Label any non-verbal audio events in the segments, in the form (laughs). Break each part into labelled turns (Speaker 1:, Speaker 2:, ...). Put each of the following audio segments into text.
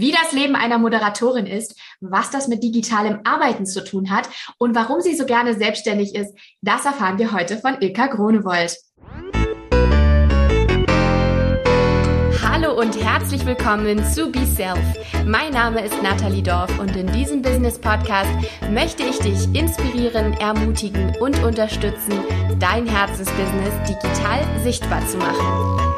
Speaker 1: wie das Leben einer Moderatorin ist, was das mit digitalem Arbeiten zu tun hat und warum sie so gerne selbstständig ist, das erfahren wir heute von Ilka Gronewold. Hallo und herzlich willkommen zu Be Self. Mein Name ist Nathalie Dorf und in diesem Business Podcast möchte ich dich inspirieren, ermutigen und unterstützen, dein Herzensbusiness digital sichtbar zu machen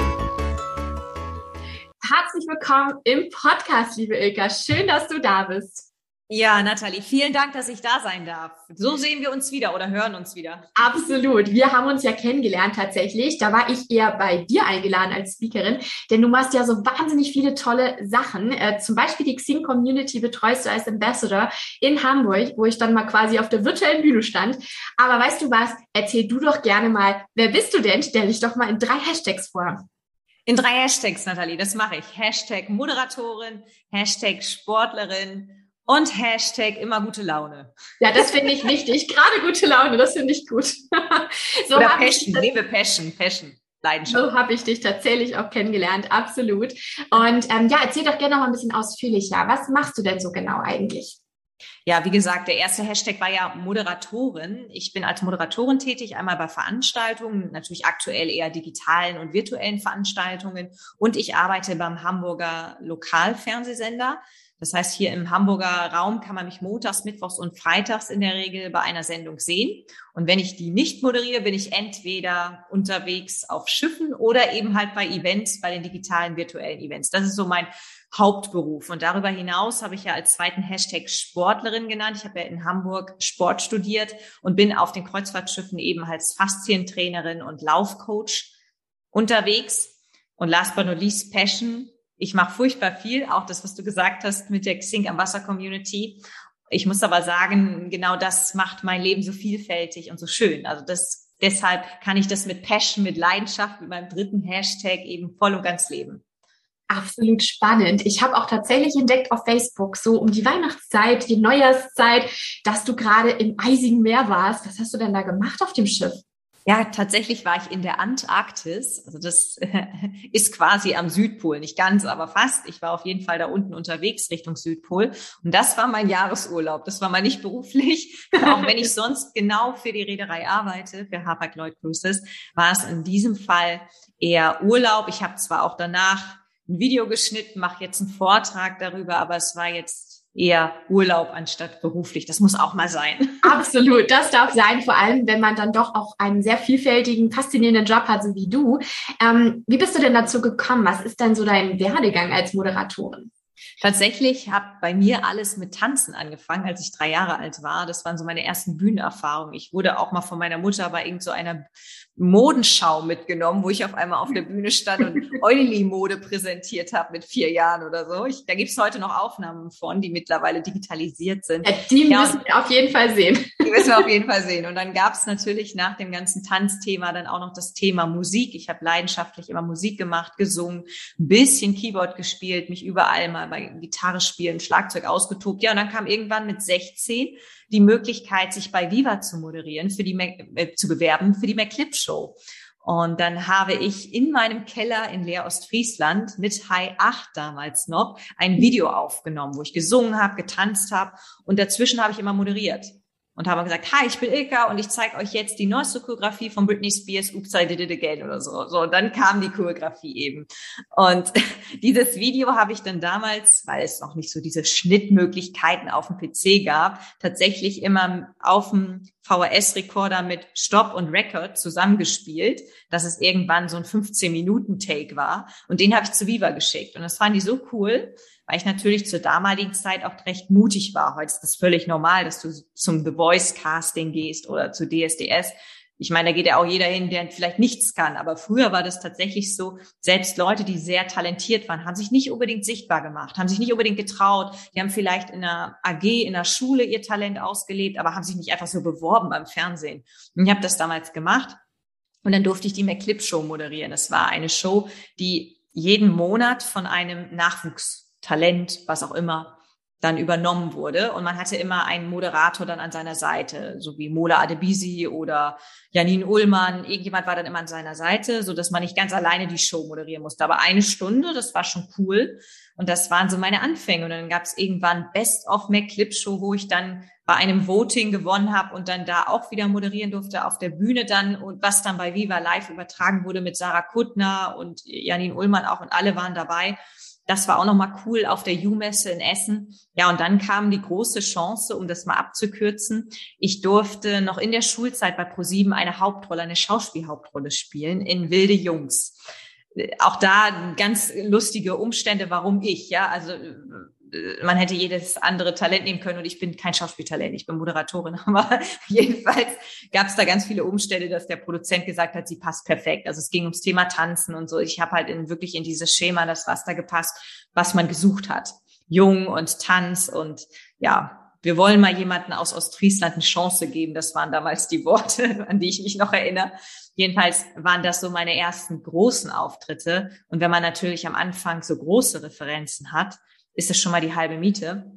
Speaker 1: herzlich willkommen im Podcast, liebe Ilka. Schön, dass du da bist.
Speaker 2: Ja, Nathalie, vielen Dank, dass ich da sein darf. So sehen wir uns wieder oder hören uns wieder.
Speaker 1: Absolut. Wir haben uns ja kennengelernt tatsächlich. Da war ich eher bei dir eingeladen als Speakerin, denn du machst ja so wahnsinnig viele tolle Sachen. Äh, zum Beispiel die Xing Community betreust du als Ambassador in Hamburg, wo ich dann mal quasi auf der virtuellen Bühne stand. Aber weißt du was? Erzähl du doch gerne mal, wer bist du denn? Stell dich doch mal in drei Hashtags vor.
Speaker 2: In drei Hashtags, Nathalie, das mache ich. Hashtag Moderatorin, Hashtag Sportlerin und Hashtag immer gute Laune.
Speaker 1: Ja, das finde ich wichtig. Gerade gute Laune, das finde ich gut. (laughs)
Speaker 2: so Oder Passion, lebe Passion, Passion. Leidenschaft.
Speaker 1: So habe ich dich tatsächlich auch kennengelernt, absolut. Und ähm, ja, erzähl doch gerne noch mal ein bisschen ausführlicher. Was machst du denn so genau eigentlich?
Speaker 2: Ja, wie gesagt, der erste Hashtag war ja Moderatorin. Ich bin als Moderatorin tätig, einmal bei Veranstaltungen, natürlich aktuell eher digitalen und virtuellen Veranstaltungen. Und ich arbeite beim Hamburger Lokalfernsehsender. Das heißt, hier im Hamburger Raum kann man mich montags, mittwochs und freitags in der Regel bei einer Sendung sehen. Und wenn ich die nicht moderiere, bin ich entweder unterwegs auf Schiffen oder eben halt bei Events, bei den digitalen virtuellen Events. Das ist so mein Hauptberuf. Und darüber hinaus habe ich ja als zweiten Hashtag Sportlerin genannt. Ich habe ja in Hamburg Sport studiert und bin auf den Kreuzfahrtschiffen eben als Faszientrainerin und Laufcoach unterwegs. Und last but not least Passion. Ich mache furchtbar viel, auch das, was du gesagt hast mit der Xing am Wasser Community. Ich muss aber sagen, genau das macht mein Leben so vielfältig und so schön. Also das, deshalb kann ich das mit Passion, mit Leidenschaft, mit meinem dritten Hashtag eben voll und ganz leben.
Speaker 1: Absolut spannend. Ich habe auch tatsächlich entdeckt auf Facebook, so um die Weihnachtszeit, die Neujahrszeit, dass du gerade im eisigen Meer warst. Was hast du denn da gemacht auf dem Schiff?
Speaker 2: Ja, tatsächlich war ich in der Antarktis. Also das (laughs) ist quasi am Südpol, nicht ganz, aber fast. Ich war auf jeden Fall da unten unterwegs Richtung Südpol. Und das war mein Jahresurlaub. Das war mal nicht beruflich, auch wenn ich (laughs) sonst genau für die Reederei arbeite, für Hapag-Lloyd Cruises, war es in diesem Fall eher Urlaub. Ich habe zwar auch danach ein Video geschnitten, mache jetzt einen Vortrag darüber, aber es war jetzt eher Urlaub anstatt beruflich. Das muss auch mal sein. (laughs)
Speaker 1: Absolut, das darf sein, vor allem wenn man dann doch auch einen sehr vielfältigen, faszinierenden Job hat, so wie du. Ähm, wie bist du denn dazu gekommen? Was ist denn so dein Werdegang als Moderatorin?
Speaker 2: Tatsächlich hat bei mir alles mit Tanzen angefangen, als ich drei Jahre alt war. Das waren so meine ersten Bühnenerfahrungen. Ich wurde auch mal von meiner Mutter bei irgend so einer Modenschau mitgenommen, wo ich auf einmal auf der Bühne stand und (laughs) Euli-Mode präsentiert habe mit vier Jahren oder so. Ich, da gibt's heute noch Aufnahmen von, die mittlerweile digitalisiert sind.
Speaker 1: Ja, die ja, müssen wir auf jeden Fall sehen.
Speaker 2: Die müssen wir auf jeden Fall (laughs) sehen. Und dann gab's natürlich nach dem ganzen Tanzthema dann auch noch das Thema Musik. Ich habe leidenschaftlich immer Musik gemacht, gesungen, ein bisschen Keyboard gespielt, mich überall mal bei Gitarre spielen, Schlagzeug ausgetobt. Ja, und dann kam irgendwann mit 16 die Möglichkeit, sich bei Viva zu moderieren, für die äh, zu bewerben für die McClip Show. Und dann habe ich in meinem Keller in Leer Ostfriesland mit High 8 damals noch ein Video aufgenommen, wo ich gesungen habe, getanzt habe und dazwischen habe ich immer moderiert und habe gesagt, hi, ich bin Ilka und ich zeige euch jetzt die neueste Choreografie von Britney Spears, Oops, I Did It Again oder so. So, und dann kam die Choreografie eben. Und (laughs) dieses Video habe ich dann damals, weil es noch nicht so diese Schnittmöglichkeiten auf dem PC gab, tatsächlich immer auf dem VHS-Rekorder mit Stop und Record zusammengespielt, dass es irgendwann so ein 15-Minuten-Take war. Und den habe ich zu Viva geschickt. Und das fanden die so cool, weil ich natürlich zur damaligen Zeit auch recht mutig war. Heute ist das völlig normal, dass du zum The Voice Casting gehst oder zu DSDS. Ich meine, da geht ja auch jeder hin, der vielleicht nichts kann. Aber früher war das tatsächlich so, selbst Leute, die sehr talentiert waren, haben sich nicht unbedingt sichtbar gemacht, haben sich nicht unbedingt getraut. Die haben vielleicht in einer AG, in der Schule ihr Talent ausgelebt, aber haben sich nicht einfach so beworben beim Fernsehen. Und ich habe das damals gemacht. Und dann durfte ich die McClip Show moderieren. Das war eine Show, die jeden Monat von einem Nachwuchs Talent, was auch immer, dann übernommen wurde. Und man hatte immer einen Moderator dann an seiner Seite, so wie Mola Adebisi oder Janine Ullmann. Irgendjemand war dann immer an seiner Seite, so dass man nicht ganz alleine die Show moderieren musste. Aber eine Stunde, das war schon cool. Und das waren so meine Anfänge. Und dann gab es irgendwann Best of Mac Clip Show, wo ich dann bei einem Voting gewonnen habe und dann da auch wieder moderieren durfte auf der Bühne dann und was dann bei Viva Live übertragen wurde mit Sarah Kuttner und Janine Ullmann auch und alle waren dabei. Das war auch nochmal cool auf der U-Messe in Essen. Ja, und dann kam die große Chance, um das mal abzukürzen. Ich durfte noch in der Schulzeit bei ProSieben eine Hauptrolle, eine Schauspielhauptrolle spielen in Wilde Jungs. Auch da ganz lustige Umstände, warum ich, ja. Also äh, man hätte jedes andere Talent nehmen können und ich bin kein Schauspieltalent, ich bin Moderatorin, (laughs) aber jedenfalls gab es da ganz viele Umstände, dass der Produzent gesagt hat, sie passt perfekt. Also es ging ums Thema Tanzen und so. Ich habe halt in, wirklich in dieses Schema das Raster gepasst, was man gesucht hat. Jung und Tanz und ja, wir wollen mal jemanden aus Ostfriesland eine Chance geben. Das waren damals die Worte, (laughs) an die ich mich noch erinnere. Jedenfalls waren das so meine ersten großen Auftritte. Und wenn man natürlich am Anfang so große Referenzen hat, ist es schon mal die halbe Miete.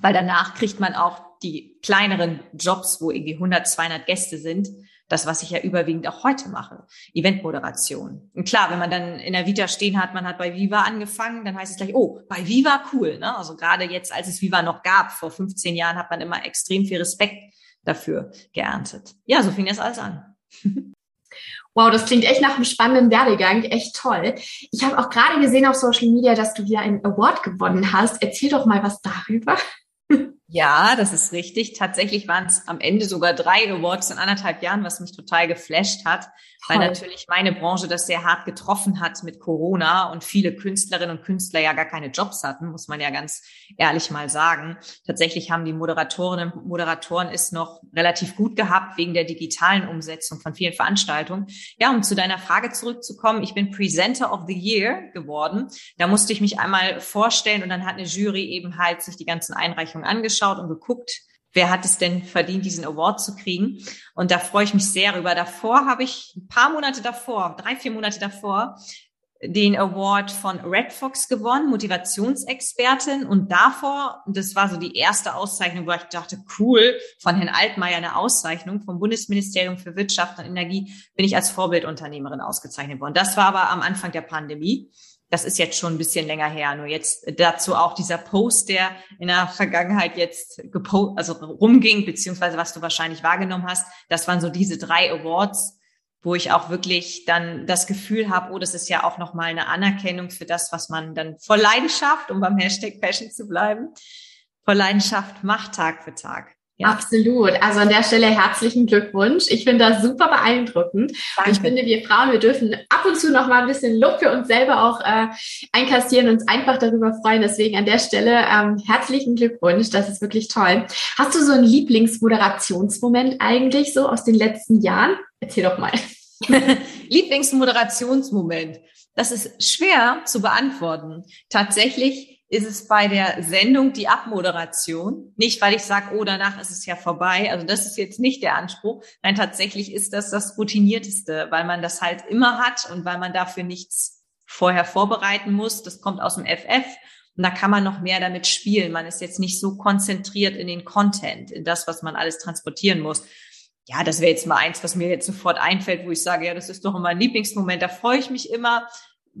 Speaker 2: Weil danach kriegt man auch die kleineren Jobs, wo irgendwie 100, 200 Gäste sind. Das, was ich ja überwiegend auch heute mache. Eventmoderation. Und klar, wenn man dann in der Vita stehen hat, man hat bei Viva angefangen, dann heißt es gleich, oh, bei Viva cool. Ne? Also gerade jetzt, als es Viva noch gab, vor 15 Jahren, hat man immer extrem viel Respekt dafür geerntet. Ja, so fing das alles an. (laughs)
Speaker 1: Wow, das klingt echt nach einem spannenden Werdegang, echt toll. Ich habe auch gerade gesehen auf Social Media, dass du wieder einen Award gewonnen hast. Erzähl doch mal was darüber.
Speaker 2: Ja, das ist richtig. Tatsächlich waren es am Ende sogar drei Awards in anderthalb Jahren, was mich total geflasht hat, weil natürlich meine Branche das sehr hart getroffen hat mit Corona und viele Künstlerinnen und Künstler ja gar keine Jobs hatten, muss man ja ganz ehrlich mal sagen. Tatsächlich haben die Moderatorinnen und Moderatoren es noch relativ gut gehabt wegen der digitalen Umsetzung von vielen Veranstaltungen. Ja, um zu deiner Frage zurückzukommen, ich bin Presenter of the Year geworden. Da musste ich mich einmal vorstellen und dann hat eine Jury eben halt sich die ganzen Einreichungen angeschaut angeschaut und geguckt, wer hat es denn verdient, diesen Award zu kriegen. Und da freue ich mich sehr rüber. Davor habe ich ein paar Monate davor, drei, vier Monate davor, den Award von Red Fox gewonnen, Motivationsexpertin. Und davor, das war so die erste Auszeichnung, wo ich dachte, cool, von Herrn Altmaier eine Auszeichnung vom Bundesministerium für Wirtschaft und Energie, bin ich als Vorbildunternehmerin ausgezeichnet worden. Das war aber am Anfang der Pandemie. Das ist jetzt schon ein bisschen länger her. Nur jetzt dazu auch dieser Post, der in der Vergangenheit jetzt gepost, also rumging, beziehungsweise was du wahrscheinlich wahrgenommen hast. Das waren so diese drei Awards, wo ich auch wirklich dann das Gefühl habe, oh, das ist ja auch nochmal eine Anerkennung für das, was man dann vor Leidenschaft, um beim Hashtag Passion zu bleiben, vor Leidenschaft macht Tag für Tag.
Speaker 1: Ja. Absolut. Also an der Stelle herzlichen Glückwunsch. Ich finde das super beeindruckend. Danke. Ich finde, wir Frauen, wir dürfen ab und zu noch mal ein bisschen Lob für uns selber auch äh, einkassieren und uns einfach darüber freuen. Deswegen an der Stelle ähm, herzlichen Glückwunsch. Das ist wirklich toll. Hast du so einen Lieblingsmoderationsmoment eigentlich so aus den letzten Jahren? Erzähl doch mal. (laughs) (laughs)
Speaker 2: Lieblingsmoderationsmoment. Das ist schwer zu beantworten. Tatsächlich ist es bei der Sendung die Abmoderation. Nicht, weil ich sage, oh, danach ist es ja vorbei. Also das ist jetzt nicht der Anspruch. Nein, tatsächlich ist das das Routinierteste, weil man das halt immer hat und weil man dafür nichts vorher vorbereiten muss. Das kommt aus dem FF. Und da kann man noch mehr damit spielen. Man ist jetzt nicht so konzentriert in den Content, in das, was man alles transportieren muss. Ja, das wäre jetzt mal eins, was mir jetzt sofort einfällt, wo ich sage, ja, das ist doch immer ein Lieblingsmoment. Da freue ich mich immer,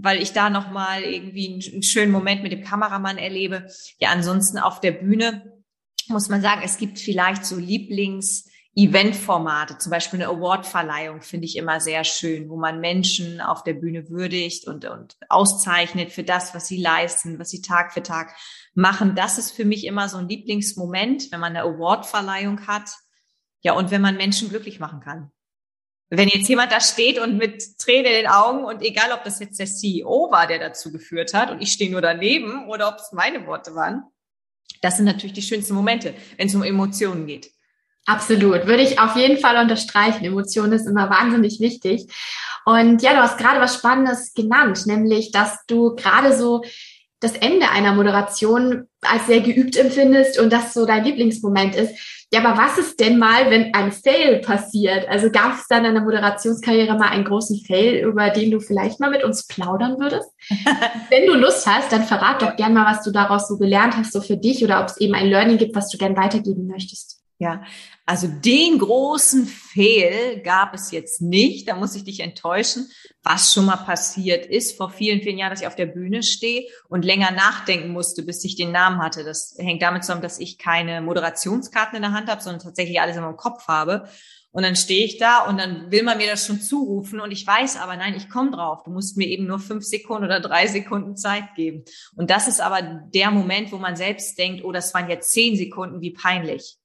Speaker 2: weil ich da nochmal irgendwie einen, einen schönen Moment mit dem Kameramann erlebe. Ja, ansonsten auf der Bühne muss man sagen, es gibt vielleicht so Lieblings- Eventformate, zum Beispiel eine Awardverleihung finde ich immer sehr schön, wo man Menschen auf der Bühne würdigt und, und auszeichnet für das, was sie leisten, was sie Tag für Tag machen. Das ist für mich immer so ein Lieblingsmoment, wenn man eine Awardverleihung hat. Ja, und wenn man Menschen glücklich machen kann wenn jetzt jemand da steht und mit Tränen in den Augen und egal, ob das jetzt der CEO war, der dazu geführt hat und ich stehe nur daneben oder ob es meine Worte waren, das sind natürlich die schönsten Momente, wenn es um Emotionen geht.
Speaker 1: Absolut, würde ich auf jeden Fall unterstreichen. Emotionen ist immer wahnsinnig wichtig. Und ja, du hast gerade was Spannendes genannt, nämlich, dass du gerade so das Ende einer Moderation als sehr geübt empfindest und das so dein Lieblingsmoment ist. Ja, aber was ist denn mal, wenn ein Fail passiert? Also gab es dann in der Moderationskarriere mal einen großen Fail, über den du vielleicht mal mit uns plaudern würdest? (laughs) wenn du Lust hast, dann verrat doch gern mal, was du daraus so gelernt hast, so für dich oder ob es eben ein Learning gibt, was du gern weitergeben möchtest.
Speaker 2: Ja, also den großen Fehl gab es jetzt nicht. Da muss ich dich enttäuschen. Was schon mal passiert ist vor vielen, vielen Jahren, dass ich auf der Bühne stehe und länger nachdenken musste, bis ich den Namen hatte. Das hängt damit zusammen, dass ich keine Moderationskarten in der Hand habe, sondern tatsächlich alles in meinem Kopf habe. Und dann stehe ich da und dann will man mir das schon zurufen und ich weiß aber, nein, ich komme drauf. Du musst mir eben nur fünf Sekunden oder drei Sekunden Zeit geben. Und das ist aber der Moment, wo man selbst denkt, oh, das waren jetzt zehn Sekunden, wie peinlich.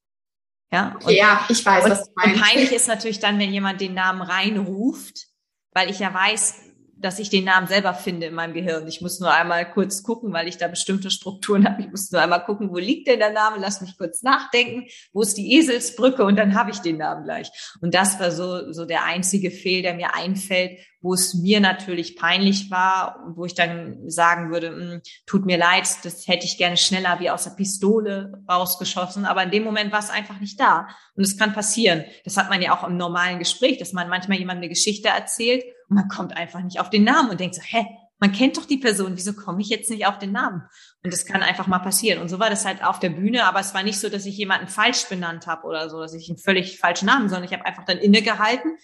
Speaker 1: Ja, und, ja ich weiß,
Speaker 2: und, was du meinst. Und peinlich ist natürlich dann, wenn jemand den Namen reinruft, weil ich ja weiß, dass ich den Namen selber finde in meinem Gehirn. Ich muss nur einmal kurz gucken, weil ich da bestimmte Strukturen habe. Ich muss nur einmal gucken, wo liegt denn der Name? Lass mich kurz nachdenken. Wo ist die Eselsbrücke? Und dann habe ich den Namen gleich. Und das war so, so der einzige Fehl, der mir einfällt, wo es mir natürlich peinlich war und wo ich dann sagen würde, hm, tut mir leid, das hätte ich gerne schneller wie aus der Pistole rausgeschossen, aber in dem Moment war es einfach nicht da. Und es kann passieren. Das hat man ja auch im normalen Gespräch, dass man manchmal jemandem eine Geschichte erzählt man kommt einfach nicht auf den Namen und denkt so, hä, man kennt doch die Person, wieso komme ich jetzt nicht auf den Namen? Und das kann einfach mal passieren. Und so war das halt auf der Bühne, aber es war nicht so, dass ich jemanden falsch benannt habe oder so, dass ich einen völlig falschen Namen, sondern ich habe einfach dann innegehalten,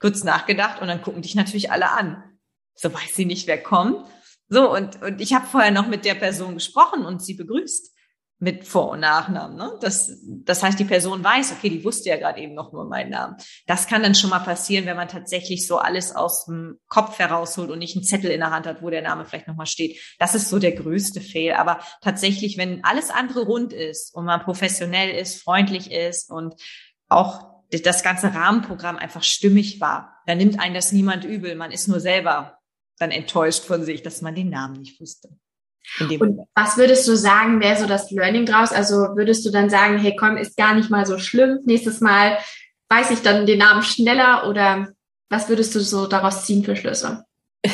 Speaker 2: kurz nachgedacht und dann gucken dich natürlich alle an. So weiß sie nicht, wer kommt. So, und, und ich habe vorher noch mit der Person gesprochen und sie begrüßt mit Vor- und Nachnamen. Ne? Das, das heißt, die Person weiß, okay, die wusste ja gerade eben noch nur meinen Namen. Das kann dann schon mal passieren, wenn man tatsächlich so alles aus dem Kopf herausholt und nicht einen Zettel in der Hand hat, wo der Name vielleicht nochmal steht. Das ist so der größte Fehl. Aber tatsächlich, wenn alles andere rund ist und man professionell ist, freundlich ist und auch das ganze Rahmenprogramm einfach stimmig war. Da nimmt einen das niemand übel. Man ist nur selber dann enttäuscht von sich, dass man den Namen nicht wusste.
Speaker 1: Und was würdest du sagen, wäre so das Learning draus? Also würdest du dann sagen, hey, komm, ist gar nicht mal so schlimm. Nächstes Mal weiß ich dann den Namen schneller oder was würdest du so daraus ziehen für Schlüsse? (laughs)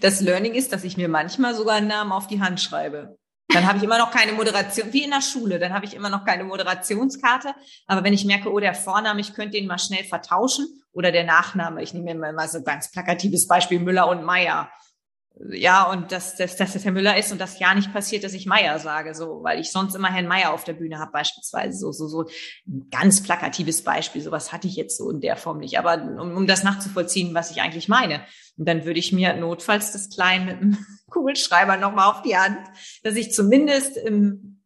Speaker 2: Das Learning ist, dass ich mir manchmal sogar einen Namen auf die Hand schreibe. Dann habe ich immer noch keine Moderation, wie in der Schule, dann habe ich immer noch keine Moderationskarte. Aber wenn ich merke, oh, der Vorname, ich könnte ihn mal schnell vertauschen oder der Nachname, ich nehme mir mal so ein ganz plakatives Beispiel Müller und Meier ja, und dass, dass, dass das Herr Müller ist und das ja nicht passiert, dass ich Meier sage, so, weil ich sonst immer Herrn Meier auf der Bühne habe, beispielsweise. So, so, so ein ganz plakatives Beispiel. Sowas hatte ich jetzt so in der Form nicht. Aber um, um das nachzuvollziehen, was ich eigentlich meine. Und dann würde ich mir notfalls das Klein mit einem (laughs) Kugelschreiber nochmal auf die Hand, dass ich zumindest im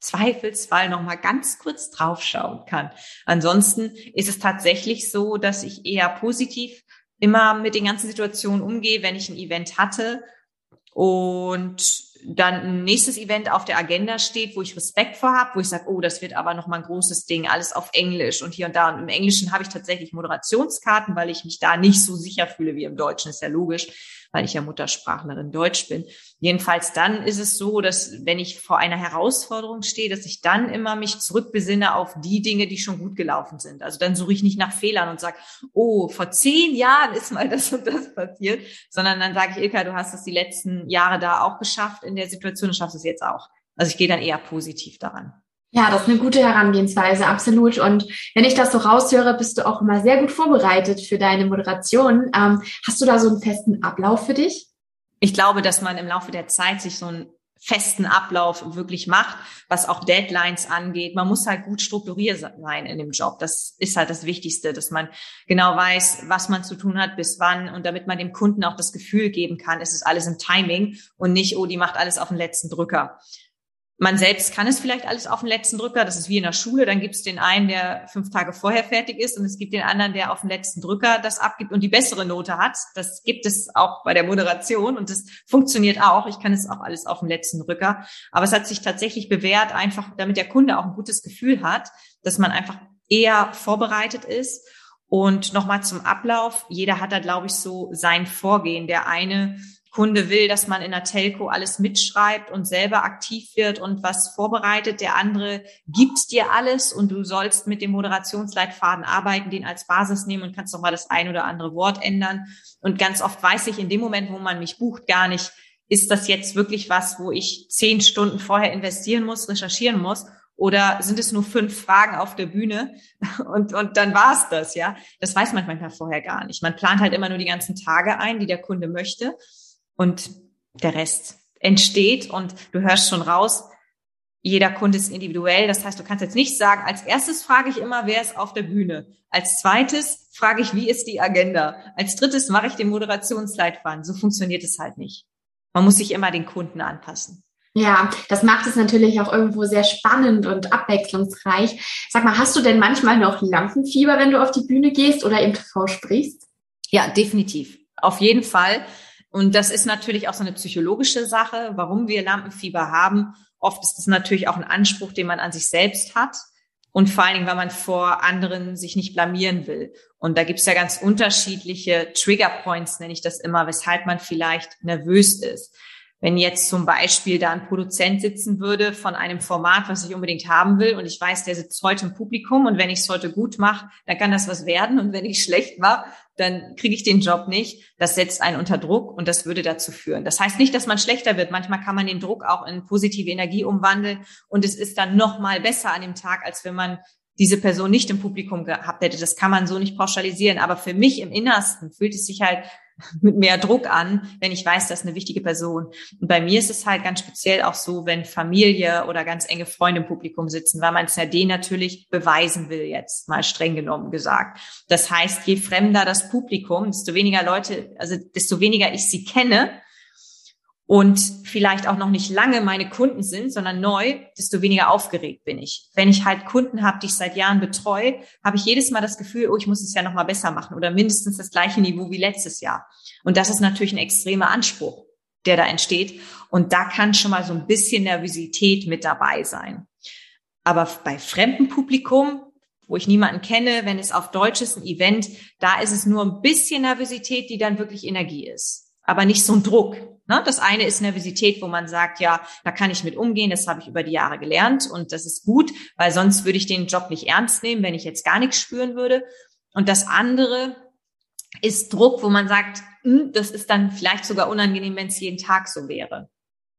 Speaker 2: Zweifelsfall nochmal ganz kurz draufschauen kann. Ansonsten ist es tatsächlich so, dass ich eher positiv immer mit den ganzen Situationen umgehe, wenn ich ein Event hatte und dann ein nächstes Event auf der Agenda steht, wo ich Respekt vor habe, wo ich sage, oh, das wird aber nochmal ein großes Ding, alles auf Englisch und hier und da. Und im Englischen habe ich tatsächlich Moderationskarten, weil ich mich da nicht so sicher fühle wie im Deutschen, ist ja logisch weil ich ja Muttersprachlerin Deutsch bin. Jedenfalls dann ist es so, dass wenn ich vor einer Herausforderung stehe, dass ich dann immer mich zurückbesinne auf die Dinge, die schon gut gelaufen sind. Also dann suche ich nicht nach Fehlern und sage, oh, vor zehn Jahren ist mal das und das passiert, sondern dann sage ich, Ilka, du hast es die letzten Jahre da auch geschafft in der Situation, du schaffst es jetzt auch. Also ich gehe dann eher positiv daran.
Speaker 1: Ja, das ist eine gute Herangehensweise, absolut. Und wenn ich das so raushöre, bist du auch immer sehr gut vorbereitet für deine Moderation. Ähm, hast du da so einen festen Ablauf für dich?
Speaker 2: Ich glaube, dass man im Laufe der Zeit sich so einen festen Ablauf wirklich macht, was auch Deadlines angeht. Man muss halt gut strukturiert sein in dem Job. Das ist halt das Wichtigste, dass man genau weiß, was man zu tun hat, bis wann und damit man dem Kunden auch das Gefühl geben kann, es ist alles im Timing und nicht, oh, die macht alles auf den letzten Drücker. Man selbst kann es vielleicht alles auf den letzten Drücker. Das ist wie in der Schule. Dann gibt es den einen, der fünf Tage vorher fertig ist und es gibt den anderen, der auf den letzten Drücker das abgibt und die bessere Note hat. Das gibt es auch bei der Moderation und das funktioniert auch. Ich kann es auch alles auf den letzten Drücker. Aber es hat sich tatsächlich bewährt, einfach damit der Kunde auch ein gutes Gefühl hat, dass man einfach eher vorbereitet ist. Und nochmal zum Ablauf. Jeder hat da, glaube ich, so sein Vorgehen. Der eine Kunde will, dass man in der Telco alles mitschreibt und selber aktiv wird und was vorbereitet. Der andere gibt dir alles und du sollst mit dem Moderationsleitfaden arbeiten, den als Basis nehmen und kannst noch mal das ein oder andere Wort ändern. Und ganz oft weiß ich in dem Moment, wo man mich bucht, gar nicht, ist das jetzt wirklich was, wo ich zehn Stunden vorher investieren muss, recherchieren muss? Oder sind es nur fünf Fragen auf der Bühne (laughs) und, und dann war's das, ja? Das weiß man manchmal vorher gar nicht. Man plant halt immer nur die ganzen Tage ein, die der Kunde möchte und der Rest entsteht und du hörst schon raus, jeder Kunde ist individuell. Das heißt, du kannst jetzt nicht sagen, als erstes frage ich immer, wer ist auf der Bühne. Als zweites frage ich, wie ist die Agenda. Als drittes mache ich den Moderationsleitfaden. So funktioniert es halt nicht. Man muss sich immer den Kunden anpassen.
Speaker 1: Ja, das macht es natürlich auch irgendwo sehr spannend und abwechslungsreich. Sag mal, hast du denn manchmal noch Lampenfieber, wenn du auf die Bühne gehst oder im TV sprichst?
Speaker 2: Ja, definitiv. Auf jeden Fall. Und das ist natürlich auch so eine psychologische Sache, warum wir Lampenfieber haben. Oft ist es natürlich auch ein Anspruch, den man an sich selbst hat. Und vor allen Dingen, weil man vor anderen sich nicht blamieren will. Und da gibt's ja ganz unterschiedliche Trigger Points, nenne ich das immer, weshalb man vielleicht nervös ist. Wenn jetzt zum Beispiel da ein Produzent sitzen würde von einem Format, was ich unbedingt haben will, und ich weiß, der sitzt heute im Publikum und wenn ich es heute gut mache, dann kann das was werden. Und wenn ich schlecht mache, dann kriege ich den Job nicht. Das setzt einen unter Druck und das würde dazu führen. Das heißt nicht, dass man schlechter wird. Manchmal kann man den Druck auch in positive Energie umwandeln und es ist dann noch mal besser an dem Tag, als wenn man diese Person nicht im Publikum gehabt hätte. Das kann man so nicht pauschalisieren. Aber für mich im Innersten fühlt es sich halt (laughs) mit mehr Druck an, wenn ich weiß, das ist eine wichtige Person. Und bei mir ist es halt ganz speziell auch so, wenn Familie oder ganz enge Freunde im Publikum sitzen, weil man es ja denen natürlich beweisen will, jetzt mal streng genommen gesagt. Das heißt, je fremder das Publikum, desto weniger Leute, also desto weniger ich sie kenne, und vielleicht auch noch nicht lange meine Kunden sind, sondern neu, desto weniger aufgeregt bin ich. Wenn ich halt Kunden habe, die ich seit Jahren betreue, habe ich jedes Mal das Gefühl, oh, ich muss es ja noch mal besser machen oder mindestens das gleiche Niveau wie letztes Jahr. Und das ist natürlich ein extremer Anspruch, der da entsteht. Und da kann schon mal so ein bisschen Nervosität mit dabei sein. Aber bei fremdem Publikum, wo ich niemanden kenne, wenn es auf Deutsch ist, ein Event, da ist es nur ein bisschen Nervosität, die dann wirklich Energie ist. Aber nicht so ein Druck, Ne? Das eine ist Nervosität, wo man sagt, ja, da kann ich mit umgehen, das habe ich über die Jahre gelernt und das ist gut, weil sonst würde ich den Job nicht ernst nehmen, wenn ich jetzt gar nichts spüren würde. Und das andere ist Druck, wo man sagt, hm, das ist dann vielleicht sogar unangenehm, wenn es jeden Tag so wäre.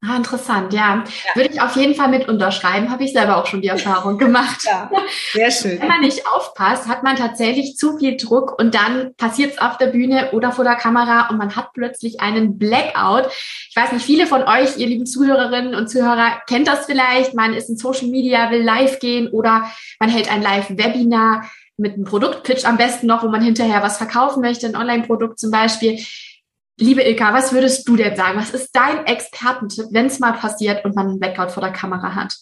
Speaker 1: Ah, interessant, ja. ja. Würde ich auf jeden Fall mit unterschreiben, habe ich selber auch schon die Erfahrung (laughs) gemacht. Ja,
Speaker 2: sehr schön.
Speaker 1: Wenn man nicht aufpasst, hat man tatsächlich zu viel Druck und dann passiert es auf der Bühne oder vor der Kamera und man hat plötzlich einen Blackout. Ich weiß nicht, viele von euch, ihr lieben Zuhörerinnen und Zuhörer, kennt das vielleicht. Man ist in Social Media, will live gehen oder man hält ein Live-Webinar mit einem Produktpitch am besten noch, wo man hinterher was verkaufen möchte, ein Online-Produkt zum Beispiel. Liebe Ilka, was würdest du denn sagen? Was ist dein Expertentipp, wenn es mal passiert und man einen Blackout vor der Kamera hat?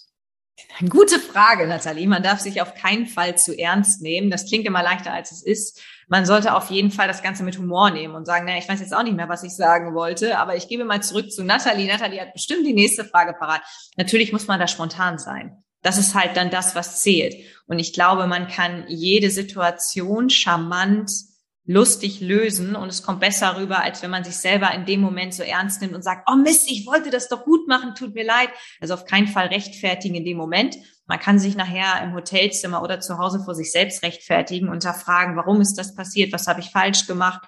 Speaker 2: Gute Frage, Nathalie. Man darf sich auf keinen Fall zu ernst nehmen. Das klingt immer leichter, als es ist. Man sollte auf jeden Fall das Ganze mit Humor nehmen und sagen, naja, ich weiß jetzt auch nicht mehr, was ich sagen wollte, aber ich gebe mal zurück zu Nathalie. Nathalie hat bestimmt die nächste Frage parat. Natürlich muss man da spontan sein. Das ist halt dann das, was zählt. Und ich glaube, man kann jede Situation charmant lustig lösen und es kommt besser rüber, als wenn man sich selber in dem Moment so ernst nimmt und sagt, oh Mist, ich wollte das doch gut machen, tut mir leid. Also auf keinen Fall rechtfertigen in dem Moment. Man kann sich nachher im Hotelzimmer oder zu Hause vor sich selbst rechtfertigen und fragen, warum ist das passiert, was habe ich falsch gemacht.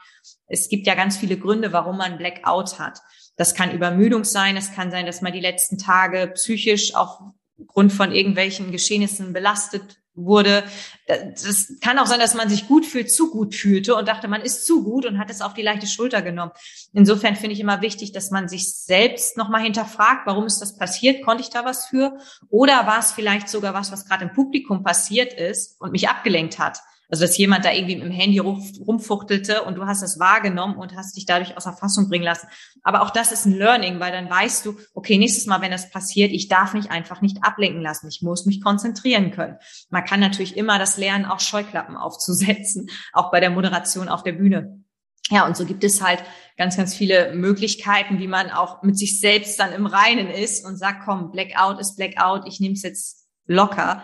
Speaker 2: Es gibt ja ganz viele Gründe, warum man Blackout hat. Das kann Übermüdung sein, es kann sein, dass man die letzten Tage psychisch aufgrund von irgendwelchen Geschehnissen belastet wurde. Das kann auch sein, dass man sich gut fühlt, zu gut fühlte und dachte, man ist zu gut und hat es auf die leichte Schulter genommen. Insofern finde ich immer wichtig, dass man sich selbst nochmal hinterfragt, warum ist das passiert? Konnte ich da was für? Oder war es vielleicht sogar was, was gerade im Publikum passiert ist und mich abgelenkt hat? Also, dass jemand da irgendwie mit dem Handy rumfuchtelte und du hast das wahrgenommen und hast dich dadurch außer Fassung bringen lassen. Aber auch das ist ein Learning, weil dann weißt du, okay, nächstes Mal, wenn das passiert, ich darf mich einfach nicht ablenken lassen. Ich muss mich konzentrieren können. Man kann natürlich immer das lernen, auch Scheuklappen aufzusetzen, auch bei der Moderation auf der Bühne. Ja, und so gibt es halt ganz, ganz viele Möglichkeiten, wie man auch mit sich selbst dann im Reinen ist und sagt, komm, Blackout ist Blackout, ich nehme es jetzt locker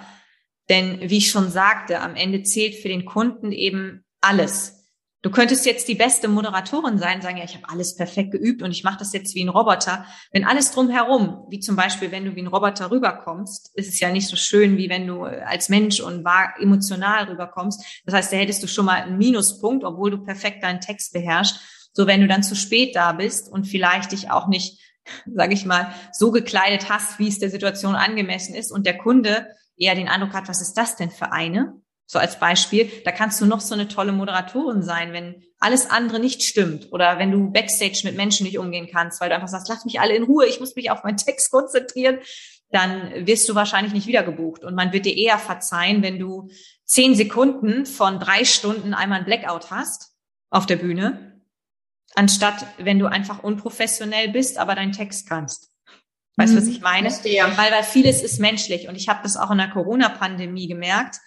Speaker 2: denn wie ich schon sagte, am Ende zählt für den Kunden eben alles. Du könntest jetzt die beste Moderatorin sein, sagen, ja, ich habe alles perfekt geübt und ich mache das jetzt wie ein Roboter. Wenn alles drumherum, wie zum Beispiel, wenn du wie ein Roboter rüberkommst, ist es ja nicht so schön, wie wenn du als Mensch und wahr emotional rüberkommst. Das heißt, da hättest du schon mal einen Minuspunkt, obwohl du perfekt deinen Text beherrschst. So, wenn du dann zu spät da bist und vielleicht dich auch nicht (laughs) sage ich mal, so gekleidet hast, wie es der Situation angemessen ist und der Kunde eher den Eindruck hat, was ist das denn für eine? So als Beispiel, da kannst du noch so eine tolle Moderatorin sein, wenn alles andere nicht stimmt oder wenn du backstage mit Menschen nicht umgehen kannst, weil du einfach sagst, lass mich alle in Ruhe, ich muss mich auf meinen Text konzentrieren, dann wirst du wahrscheinlich nicht wieder gebucht. Und man wird dir eher verzeihen, wenn du zehn Sekunden von drei Stunden einmal ein Blackout hast auf der Bühne, anstatt wenn du einfach unprofessionell bist, aber deinen Text kannst. Weißt du, was mhm. ich meine? Verstehe. Weil, weil vieles ist menschlich. Und ich habe das auch in der Corona-Pandemie gemerkt,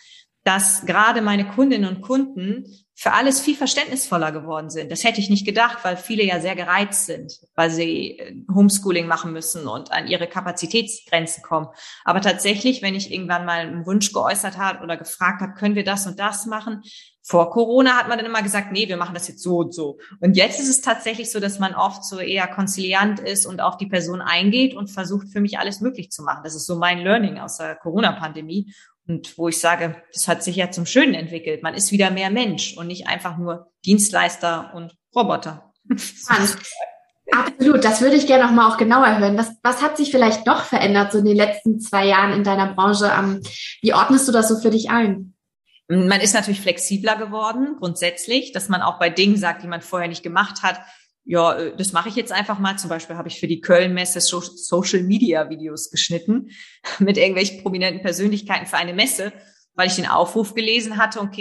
Speaker 2: dass gerade meine Kundinnen und Kunden für alles viel verständnisvoller geworden sind. Das hätte ich nicht gedacht, weil viele ja sehr gereizt sind, weil sie äh, Homeschooling machen müssen und an ihre Kapazitätsgrenzen kommen. Aber tatsächlich, wenn ich irgendwann mal einen Wunsch geäußert habe oder gefragt habe, können wir das und das machen? Vor Corona hat man dann immer gesagt, nee, wir machen das jetzt so und so. Und jetzt ist es tatsächlich so, dass man oft so eher konziliant ist und auf die Person eingeht und versucht, für mich alles möglich zu machen. Das ist so mein Learning aus der Corona-Pandemie. Und wo ich sage, das hat sich ja zum Schönen entwickelt. Man ist wieder mehr Mensch und nicht einfach nur Dienstleister und Roboter.
Speaker 1: Absolut, das würde ich gerne noch mal auch genauer hören. Was, was hat sich vielleicht noch verändert so in den letzten zwei Jahren in deiner Branche? Wie ordnest du das so für dich ein?
Speaker 2: Man ist natürlich flexibler geworden, grundsätzlich, dass man auch bei Dingen sagt, die man vorher nicht gemacht hat, ja, äh, das mache ich jetzt einfach mal. Zum Beispiel habe ich für die Köln-Messe Social Media Videos geschnitten (laughs) mit irgendwelchen prominenten Persönlichkeiten für eine Messe, weil ich den Aufruf gelesen hatte und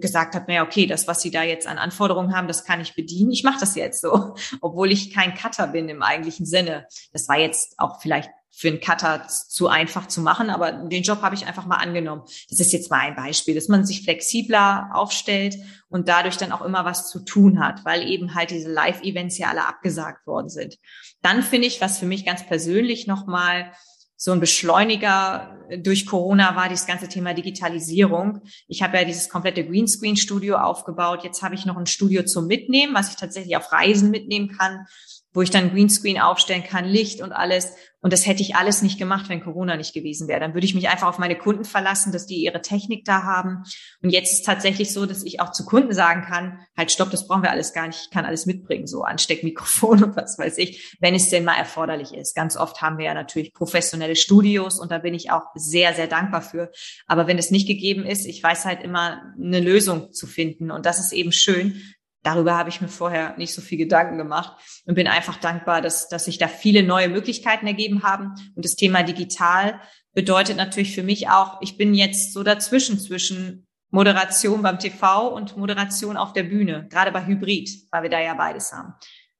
Speaker 2: gesagt habe, naja, okay, das, was Sie da jetzt an Anforderungen haben, das kann ich bedienen. Ich mache das jetzt so, (laughs) obwohl ich kein Cutter bin im eigentlichen Sinne. Das war jetzt auch vielleicht für einen Cutter zu einfach zu machen, aber den Job habe ich einfach mal angenommen. Das ist jetzt mal ein Beispiel, dass man sich flexibler aufstellt und dadurch dann auch immer was zu tun hat, weil eben halt diese Live-Events ja alle abgesagt worden sind. Dann finde ich, was für mich ganz persönlich nochmal so ein Beschleuniger durch Corona war dieses ganze Thema Digitalisierung. Ich habe ja dieses komplette Greenscreen-Studio aufgebaut. Jetzt habe ich noch ein Studio zum Mitnehmen, was ich tatsächlich auf Reisen mitnehmen kann wo ich dann Greenscreen aufstellen kann, Licht und alles. Und das hätte ich alles nicht gemacht, wenn Corona nicht gewesen wäre. Dann würde ich mich einfach auf meine Kunden verlassen, dass die ihre Technik da haben. Und jetzt ist tatsächlich so, dass ich auch zu Kunden sagen kann, halt stopp, das brauchen wir alles gar nicht. Ich kann alles mitbringen, so Ansteckmikrofon (laughs) und was weiß ich, wenn es denn mal erforderlich ist. Ganz oft haben wir ja natürlich professionelle Studios und da bin ich auch sehr, sehr dankbar für. Aber wenn es nicht gegeben ist, ich weiß halt immer eine Lösung zu finden. Und das ist eben schön, darüber habe ich mir vorher nicht so viel Gedanken gemacht und bin einfach dankbar, dass, dass sich da viele neue Möglichkeiten ergeben haben. Und das Thema digital bedeutet natürlich für mich auch, ich bin jetzt so dazwischen zwischen Moderation beim TV und Moderation auf der Bühne, gerade bei Hybrid, weil wir da ja beides haben.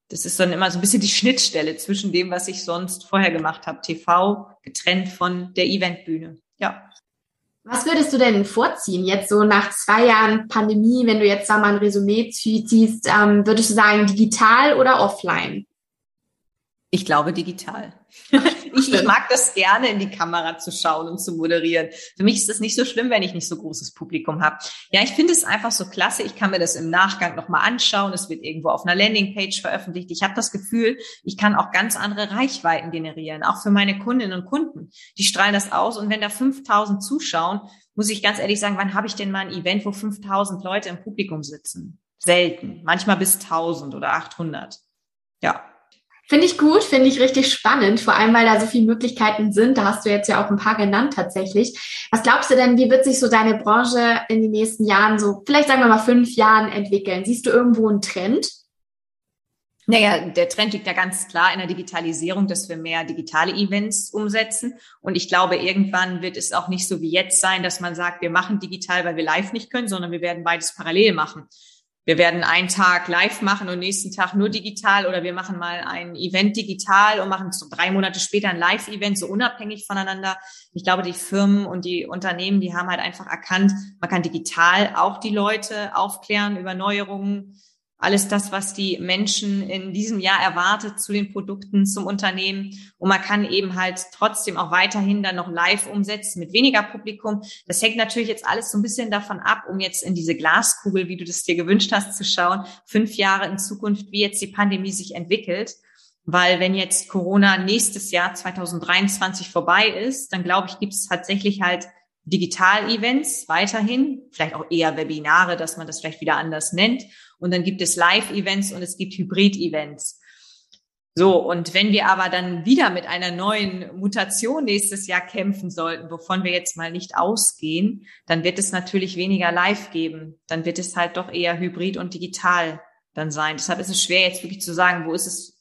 Speaker 2: Das ist dann immer so ein bisschen die Schnittstelle zwischen dem, was ich sonst vorher gemacht habe, TV getrennt von der Eventbühne. Ja.
Speaker 1: Was würdest du denn vorziehen, jetzt so nach zwei Jahren Pandemie, wenn du jetzt da mal ein Resümee ziehst, ähm, würdest du sagen, digital oder offline?
Speaker 2: Ich glaube digital. (laughs) ich, ich, mag das gerne, in die Kamera zu schauen und zu moderieren. Für mich ist das nicht so schlimm, wenn ich nicht so großes Publikum habe. Ja, ich finde es einfach so klasse. Ich kann mir das im Nachgang nochmal anschauen. Es wird irgendwo auf einer Landingpage veröffentlicht. Ich habe das Gefühl, ich kann auch ganz andere Reichweiten generieren, auch für meine Kundinnen und Kunden. Die strahlen das aus. Und wenn da 5000 zuschauen, muss ich ganz ehrlich sagen, wann habe ich denn mal ein Event, wo 5000 Leute im Publikum sitzen? Selten. Manchmal bis 1000 oder 800. Ja,
Speaker 1: Finde ich gut, finde ich richtig spannend, vor allem weil da so viele Möglichkeiten sind. Da hast du jetzt ja auch ein paar genannt tatsächlich. Was glaubst du denn, wie wird sich so deine Branche in den nächsten Jahren, so vielleicht sagen wir mal fünf Jahren entwickeln? Siehst du irgendwo einen Trend?
Speaker 2: Naja, der Trend liegt ja ganz klar in der Digitalisierung, dass wir mehr digitale Events umsetzen. Und ich glaube, irgendwann wird es auch nicht so wie jetzt sein, dass man sagt, wir machen digital, weil wir live nicht können, sondern wir werden beides parallel machen wir werden einen Tag live machen und nächsten Tag nur digital oder wir machen mal ein Event digital und machen so drei Monate später ein Live-Event, so unabhängig voneinander. Ich glaube, die Firmen und die Unternehmen, die haben halt einfach erkannt, man kann digital auch die Leute aufklären über Neuerungen, alles das, was die Menschen in diesem Jahr erwartet zu den Produkten, zum Unternehmen. Und man kann eben halt trotzdem auch weiterhin dann noch live umsetzen mit weniger Publikum. Das hängt natürlich jetzt alles so ein bisschen davon ab, um jetzt in diese Glaskugel, wie du das dir gewünscht hast, zu schauen, fünf Jahre in Zukunft, wie jetzt die Pandemie sich entwickelt. Weil wenn jetzt Corona nächstes Jahr 2023 vorbei ist, dann glaube ich, gibt es tatsächlich halt Digital-Events weiterhin, vielleicht auch eher Webinare, dass man das vielleicht wieder anders nennt. Und dann gibt es Live-Events und es gibt Hybrid-Events. So, und wenn wir aber dann wieder mit einer neuen Mutation nächstes Jahr kämpfen sollten, wovon wir jetzt mal nicht ausgehen, dann wird es natürlich weniger live geben. Dann wird es halt doch eher hybrid und digital dann sein. Deshalb ist es schwer jetzt wirklich zu sagen, wo ist es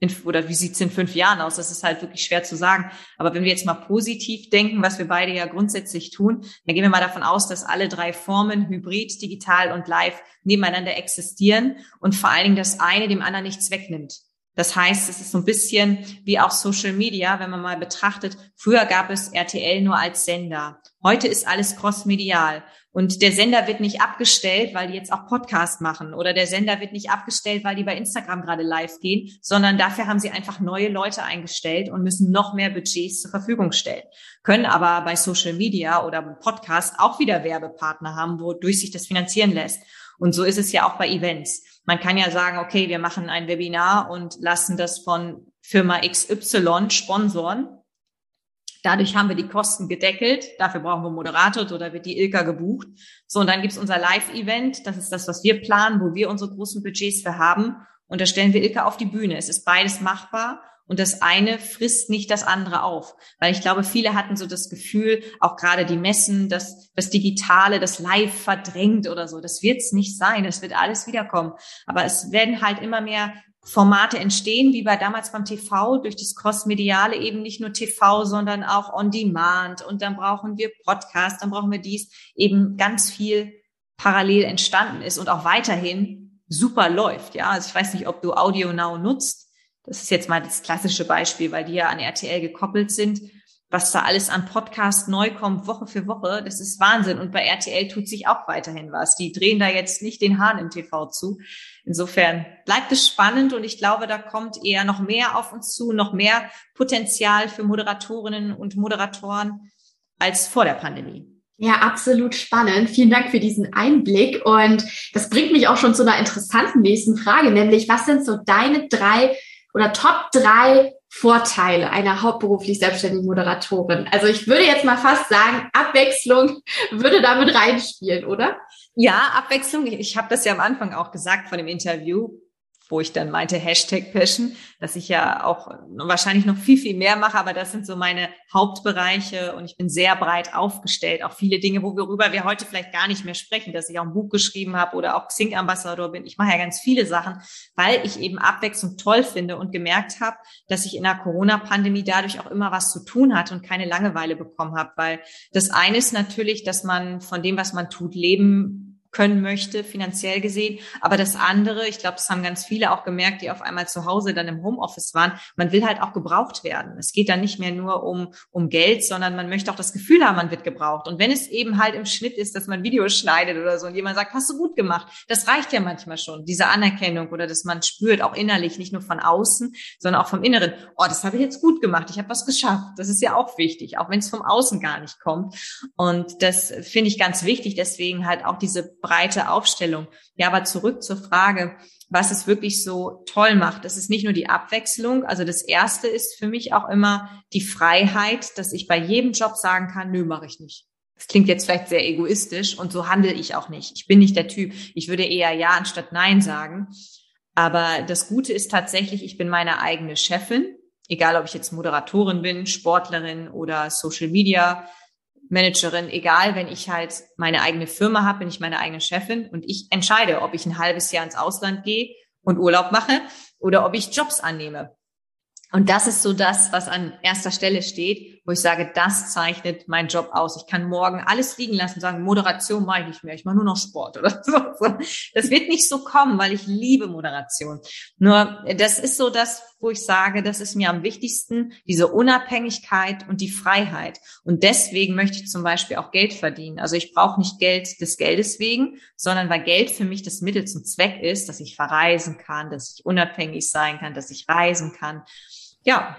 Speaker 2: in, oder wie sieht es in fünf Jahren aus? Das ist halt wirklich schwer zu sagen. Aber wenn wir jetzt mal positiv denken, was wir beide ja grundsätzlich tun, dann gehen wir mal davon aus, dass alle drei Formen, Hybrid, digital und live, nebeneinander existieren und vor allen Dingen das eine dem anderen nichts wegnimmt. Das heißt, es ist so ein bisschen wie auch Social Media, wenn man mal betrachtet. Früher gab es RTL nur als Sender. Heute ist alles crossmedial. Und der Sender wird nicht abgestellt, weil die jetzt auch Podcast machen. Oder der Sender wird nicht abgestellt, weil die bei Instagram gerade live gehen, sondern dafür haben sie einfach neue Leute eingestellt und müssen noch mehr Budgets zur Verfügung stellen. Können aber bei Social Media oder Podcast auch wieder Werbepartner haben, wodurch sich das finanzieren lässt. Und so ist es ja auch bei Events. Man kann ja sagen, okay, wir machen ein Webinar und lassen das von Firma XY sponsoren. Dadurch haben wir die Kosten gedeckelt. Dafür brauchen wir Moderator oder wird die Ilka gebucht. So, und dann gibt's unser Live-Event. Das ist das, was wir planen, wo wir unsere großen Budgets für haben. Und da stellen wir Ilka auf die Bühne. Es ist beides machbar. Und das eine frisst nicht das andere auf. Weil ich glaube, viele hatten so das Gefühl, auch gerade die Messen, dass das Digitale, das Live verdrängt oder so. Das wird es nicht sein. Es wird alles wiederkommen. Aber es werden halt immer mehr Formate entstehen, wie bei damals beim TV, durch das Crossmediale eben nicht nur TV, sondern auch On Demand. Und dann brauchen wir Podcast, dann brauchen wir dies, eben ganz viel parallel entstanden ist und auch weiterhin super läuft. Ja, also ich weiß nicht, ob du Audio Now nutzt. Das ist jetzt mal das klassische Beispiel, weil die ja an RTL gekoppelt sind. Was da alles an Podcast neu kommt, Woche für Woche, das ist Wahnsinn. Und bei RTL tut sich auch weiterhin was. Die drehen da jetzt nicht den Hahn im TV zu. Insofern bleibt es spannend und ich glaube, da kommt eher noch mehr auf uns zu, noch mehr Potenzial für Moderatorinnen und Moderatoren als vor der Pandemie.
Speaker 1: Ja, absolut spannend. Vielen Dank für diesen Einblick. Und das bringt mich auch schon zu einer interessanten nächsten Frage, nämlich was sind so deine drei oder Top drei Vorteile einer hauptberuflich selbstständigen Moderatorin? Also ich würde jetzt mal fast sagen, Abwechslung würde damit reinspielen, oder?
Speaker 2: Ja, Abwechslung. Ich, habe das ja am Anfang auch gesagt von dem Interview wo ich dann meinte Hashtag Passion, dass ich ja auch wahrscheinlich noch viel, viel mehr mache, aber das sind so meine Hauptbereiche und ich bin sehr breit aufgestellt. Auch viele Dinge, worüber wir heute vielleicht gar nicht mehr sprechen, dass ich auch ein Buch geschrieben habe oder auch Xing-Ambassador bin. Ich mache ja ganz viele Sachen, weil ich eben Abwechslung toll finde und gemerkt habe, dass ich in der Corona-Pandemie dadurch auch immer was zu tun hatte und keine Langeweile bekommen habe, weil das eine ist natürlich, dass man von dem, was man tut, leben können möchte, finanziell gesehen. Aber das andere, ich glaube, das haben ganz viele auch gemerkt, die auf einmal zu Hause dann im Homeoffice waren, man will halt auch gebraucht werden. Es geht dann nicht mehr nur um, um Geld, sondern man möchte auch das Gefühl haben, man wird gebraucht. Und wenn es eben halt im Schnitt ist, dass man Videos schneidet oder so und jemand sagt, hast du gut gemacht, das reicht ja manchmal schon, diese Anerkennung oder dass man spürt, auch innerlich, nicht nur von außen, sondern auch vom Inneren, oh, das habe ich jetzt gut gemacht, ich habe was geschafft. Das ist ja auch wichtig, auch wenn es vom Außen gar nicht kommt. Und das finde ich ganz wichtig, deswegen halt auch diese breite Aufstellung. Ja, aber zurück zur Frage, was es wirklich so toll macht. Das ist nicht nur die Abwechslung. Also das erste ist für mich auch immer die Freiheit, dass ich bei jedem Job sagen kann, nö, mache ich nicht. Das klingt jetzt vielleicht sehr egoistisch und so handle ich auch nicht. Ich bin nicht der Typ. Ich würde eher ja anstatt nein sagen. Aber das Gute ist tatsächlich, ich bin meine eigene Chefin. Egal, ob ich jetzt Moderatorin bin, Sportlerin oder Social Media Managerin, egal, wenn ich halt meine eigene Firma habe, bin ich meine eigene Chefin und ich entscheide, ob ich ein halbes Jahr ins Ausland gehe und Urlaub mache oder ob ich Jobs annehme. Und das ist so das, was an erster Stelle steht, wo ich sage, das zeichnet meinen Job aus. Ich kann morgen alles liegen lassen und sagen, Moderation mache ich nicht mehr, ich mache nur noch Sport oder (laughs) so. Das wird nicht so kommen, weil ich liebe Moderation. Nur das ist so das, wo ich sage, das ist mir am wichtigsten, diese Unabhängigkeit und die Freiheit. Und deswegen möchte ich zum Beispiel auch Geld verdienen. Also ich brauche nicht Geld des Geldes wegen, sondern weil Geld für mich das Mittel zum Zweck ist, dass ich verreisen kann, dass ich unabhängig sein kann, dass ich reisen kann ja,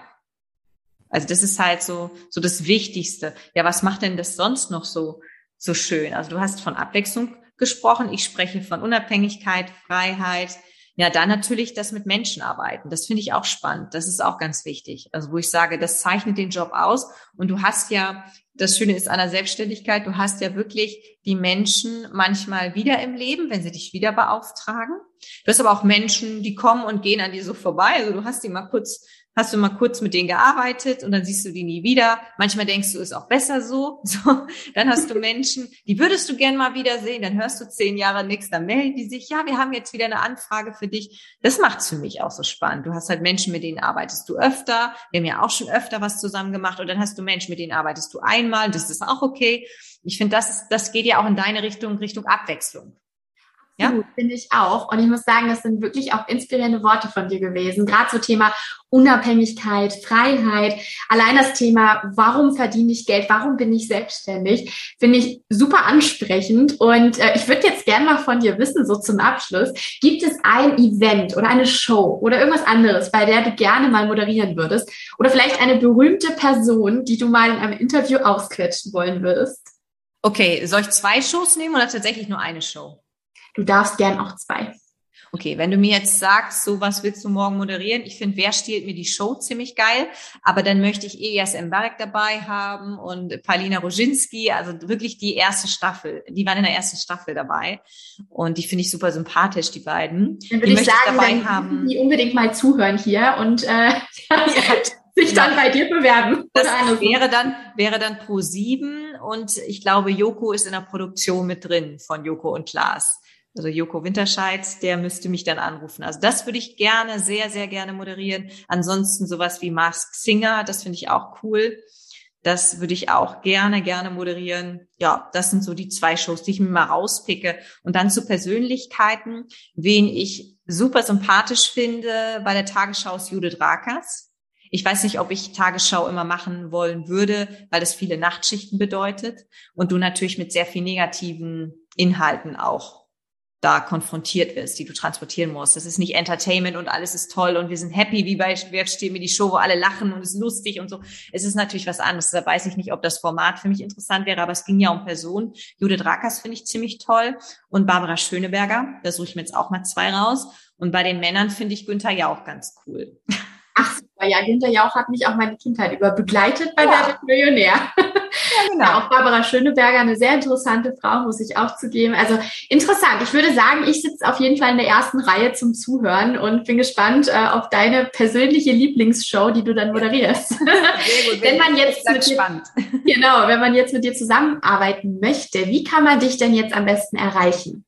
Speaker 2: also das ist halt so, so das Wichtigste. Ja, was macht denn das sonst noch so, so schön? Also du hast von Abwechslung gesprochen. Ich spreche von Unabhängigkeit, Freiheit. Ja, dann natürlich das mit Menschen arbeiten. Das finde ich auch spannend. Das ist auch ganz wichtig. Also wo ich sage, das zeichnet den Job aus. Und du hast ja, das Schöne ist an der Selbstständigkeit, du hast ja wirklich die Menschen manchmal wieder im Leben, wenn sie dich wieder beauftragen. Du hast aber auch Menschen, die kommen und gehen an dir so vorbei. Also du hast die mal kurz hast du mal kurz mit denen gearbeitet und dann siehst du die nie wieder. Manchmal denkst du, ist auch besser so. (laughs) so. Dann hast du Menschen, die würdest du gern mal wiedersehen, dann hörst du zehn Jahre nichts, dann melden die sich, ja, wir haben jetzt wieder eine Anfrage für dich. Das macht's für mich auch so spannend. Du hast halt Menschen, mit denen arbeitest du öfter. Wir haben ja auch schon öfter was zusammen gemacht und dann hast du Menschen, mit denen arbeitest du einmal. Das ist auch okay. Ich finde, das, das geht ja auch in deine Richtung, Richtung Abwechslung.
Speaker 1: Ja, finde ich auch. Und ich muss sagen, das sind wirklich auch inspirierende Worte von dir gewesen. Gerade so Thema Unabhängigkeit, Freiheit, allein das Thema, warum verdiene ich Geld, warum bin ich selbstständig, finde ich super ansprechend. Und äh, ich würde jetzt gerne mal von dir wissen, so zum Abschluss, gibt es ein Event oder eine Show oder irgendwas anderes, bei der du gerne mal moderieren würdest? Oder vielleicht eine berühmte Person, die du mal in einem Interview ausquetschen wollen würdest?
Speaker 2: Okay, soll ich zwei Shows nehmen oder tatsächlich nur eine Show?
Speaker 1: Du darfst gern auch zwei.
Speaker 2: Okay, wenn du mir jetzt sagst, so was willst du morgen moderieren? Ich finde, wer stiehlt mir die Show ziemlich geil, aber dann möchte ich Elias Mbarek dabei haben und Paulina Roginski, also wirklich die erste Staffel. Die waren in der ersten Staffel dabei und die finde ich super sympathisch, die beiden.
Speaker 1: Dann würde ich sagen, ich dabei dann haben. die unbedingt mal zuhören hier und äh, (laughs) sich dann bei dir bewerben.
Speaker 2: Das wäre dann, wäre dann pro sieben und ich glaube, Joko ist in der Produktion mit drin von Joko und Klaas also Joko Winterscheid, der müsste mich dann anrufen. Also das würde ich gerne, sehr, sehr gerne moderieren. Ansonsten sowas wie Mask Singer, das finde ich auch cool. Das würde ich auch gerne, gerne moderieren. Ja, das sind so die zwei Shows, die ich mir mal rauspicke. Und dann zu Persönlichkeiten, wen ich super sympathisch finde bei der Tagesschau ist Judith Rakers. Ich weiß nicht, ob ich Tagesschau immer machen wollen würde, weil das viele Nachtschichten bedeutet und du natürlich mit sehr viel negativen Inhalten auch da konfrontiert wirst, die du transportieren musst. Das ist nicht Entertainment und alles ist toll und wir sind happy, wie bei Wer steht mir die Show, wo alle lachen und es ist lustig und so. Es ist natürlich was anderes. Da weiß ich nicht, ob das Format für mich interessant wäre, aber es ging ja um Personen. Judith Rakers finde ich ziemlich toll und Barbara Schöneberger. Da suche ich mir jetzt auch mal zwei raus. Und bei den Männern finde ich Günther ja auch ganz cool.
Speaker 1: Ach super, ja, Günther Jauch hat mich auch meine Kindheit über begleitet bei ja. der Millionär. Ja, genau. Ja, auch Barbara Schöneberger, eine sehr interessante Frau, muss ich auch zugeben. Also interessant. Ich würde sagen, ich sitze auf jeden Fall in der ersten Reihe zum Zuhören und bin gespannt äh, auf deine persönliche Lieblingsshow, die du dann moderierst. Sehr gut, (laughs) wenn man jetzt mit dir, spannend. genau, wenn man jetzt mit dir zusammenarbeiten möchte, wie kann man dich denn jetzt am besten erreichen?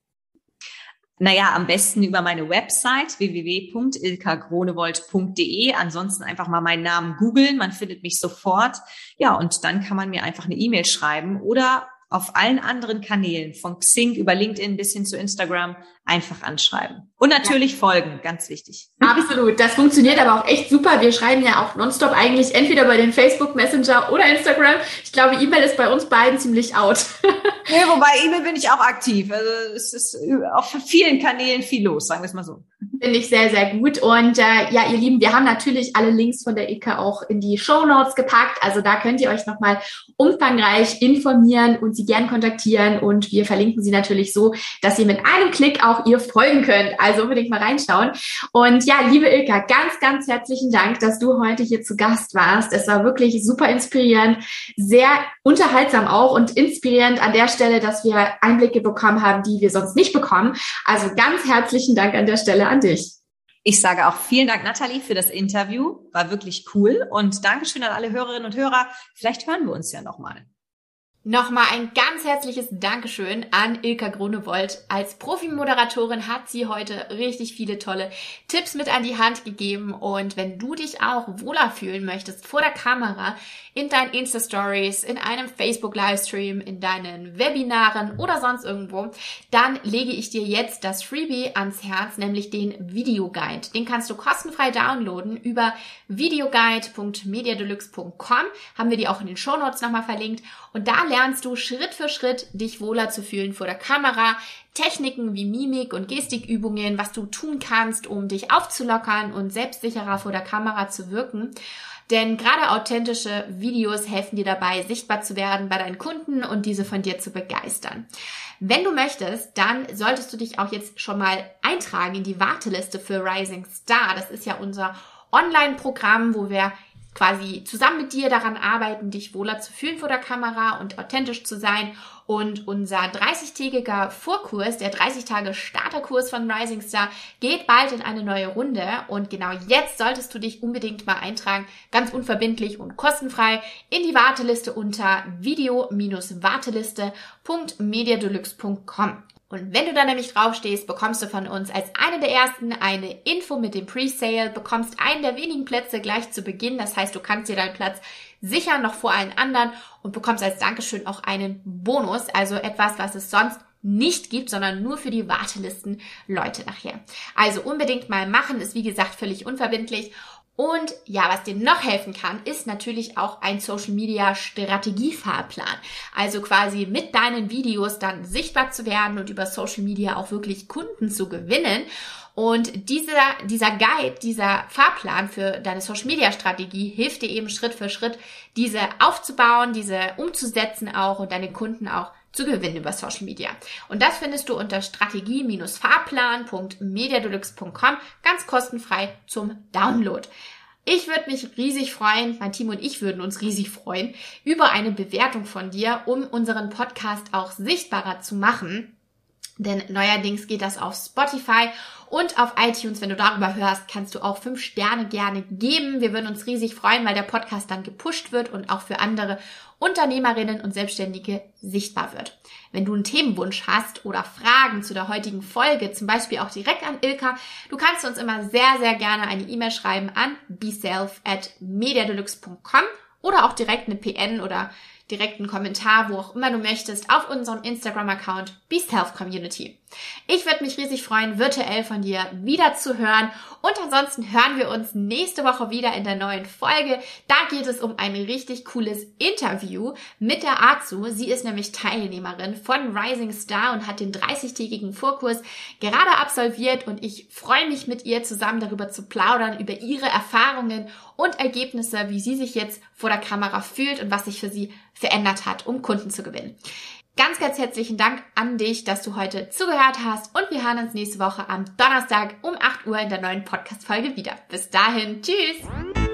Speaker 2: Naja, am besten über meine Website www.ilkagronewold.de. Ansonsten einfach mal meinen Namen googeln, man findet mich sofort. Ja, und dann kann man mir einfach eine E-Mail schreiben oder auf allen anderen Kanälen, von Xing über LinkedIn bis hin zu Instagram, einfach anschreiben. Und natürlich ja. folgen, ganz wichtig. (laughs)
Speaker 1: Absolut, das funktioniert aber auch echt super. Wir schreiben ja auch nonstop eigentlich entweder bei den Facebook Messenger oder Instagram. Ich glaube, E-Mail ist bei uns beiden ziemlich out. (laughs)
Speaker 2: nee, wobei E-Mail bin ich auch aktiv. Also es ist auf vielen Kanälen viel los, sagen wir es mal so.
Speaker 1: Finde ich sehr, sehr gut. Und äh, ja, ihr Lieben, wir haben natürlich alle Links von der ICA auch in die Show Notes gepackt. Also da könnt ihr euch nochmal umfangreich informieren und sie gern kontaktieren. Und wir verlinken sie natürlich so, dass ihr mit einem Klick auch ihr folgen könnt. Also unbedingt mal reinschauen. Und ja, liebe Ilka, ganz, ganz herzlichen Dank, dass du heute hier zu Gast warst. Es war wirklich super inspirierend, sehr unterhaltsam auch und inspirierend an der Stelle, dass wir Einblicke bekommen haben, die wir sonst nicht bekommen. Also ganz herzlichen Dank an der Stelle an dich.
Speaker 2: Ich sage auch vielen Dank, Nathalie, für das Interview. War wirklich cool. Und Dankeschön an alle Hörerinnen und Hörer. Vielleicht hören wir uns ja nochmal.
Speaker 1: Nochmal ein ganz herzliches Dankeschön an Ilka Grunewold. Als Profi-Moderatorin hat sie heute richtig viele tolle Tipps mit an die Hand gegeben. Und wenn du dich auch wohler fühlen möchtest vor der Kamera, in deinen Insta-Stories, in einem Facebook-Livestream, in deinen Webinaren oder sonst irgendwo, dann lege ich dir jetzt das Freebie ans Herz, nämlich den Videoguide. Den kannst du kostenfrei downloaden über videoguide.mediadeluxe.com. Haben wir die auch in den Shownotes nochmal verlinkt. Und da lernst du Schritt für Schritt, dich wohler zu fühlen vor der Kamera, Techniken wie Mimik und Gestikübungen, was du tun kannst, um dich aufzulockern und selbstsicherer vor der Kamera zu wirken. Denn gerade authentische Videos helfen dir dabei, sichtbar zu werden bei deinen Kunden und diese von dir zu begeistern. Wenn du möchtest, dann solltest du dich auch jetzt schon mal eintragen in die Warteliste für Rising Star. Das ist ja unser Online-Programm, wo wir quasi zusammen mit dir daran arbeiten, dich wohler zu fühlen vor der Kamera und authentisch zu sein. Und unser 30-tägiger Vorkurs, der 30 Tage Starterkurs von Rising Star, geht bald in eine neue Runde. Und genau jetzt solltest du dich unbedingt mal eintragen, ganz unverbindlich und kostenfrei in die Warteliste unter video-warteliste.mediadeluxe.com. Und wenn du da nämlich draufstehst, bekommst du von uns als eine der ersten eine Info mit dem Presale, bekommst einen der wenigen Plätze gleich zu Beginn. Das heißt, du kannst dir deinen Platz sichern noch vor allen anderen und bekommst als Dankeschön auch einen Bonus, also etwas, was es sonst nicht gibt, sondern nur für die Wartelisten Leute nachher. Also unbedingt mal machen, ist wie gesagt völlig unverbindlich und ja, was dir noch helfen kann, ist natürlich auch ein Social Media Strategiefahrplan. Also quasi mit deinen Videos dann sichtbar zu werden und über Social Media auch wirklich Kunden zu gewinnen. Und dieser, dieser Guide, dieser Fahrplan für deine Social Media Strategie hilft dir eben Schritt für Schritt, diese aufzubauen, diese umzusetzen auch und deine Kunden auch zu gewinnen über Social Media. Und das findest du unter strategie-fahrplan.mediadeluxe.com ganz kostenfrei zum Download. Ich würde mich riesig freuen, mein Team und ich würden uns riesig freuen, über eine Bewertung von dir, um unseren Podcast auch sichtbarer zu machen. Denn neuerdings geht das auf Spotify und auf iTunes. Wenn du darüber hörst, kannst du auch fünf Sterne gerne geben. Wir würden uns riesig freuen, weil der Podcast dann gepusht wird und auch für andere Unternehmerinnen und Selbstständige sichtbar wird. Wenn du einen Themenwunsch hast oder Fragen zu der heutigen Folge, zum Beispiel auch direkt an Ilka, du kannst uns immer sehr, sehr gerne eine E-Mail schreiben an beself at mediadeluxe.com oder auch direkt eine PN oder direkten Kommentar, wo auch immer du möchtest, auf unserem Instagram-Account Health Community. Ich würde mich riesig freuen, virtuell von dir wieder zu hören. Und ansonsten hören wir uns nächste Woche wieder in der neuen Folge. Da geht es um ein richtig cooles Interview mit der Azu. Sie ist nämlich Teilnehmerin von Rising Star und hat den 30-tägigen Vorkurs gerade absolviert. Und ich freue mich mit ihr zusammen darüber zu plaudern, über ihre Erfahrungen und Ergebnisse, wie sie sich jetzt vor der Kamera fühlt und was sich für sie verändert hat, um Kunden zu gewinnen. Ganz, ganz herzlichen Dank an dich, dass du heute zugehört hast und wir hören uns nächste Woche am Donnerstag um 8 Uhr in der neuen Podcast-Folge wieder. Bis dahin, tschüss!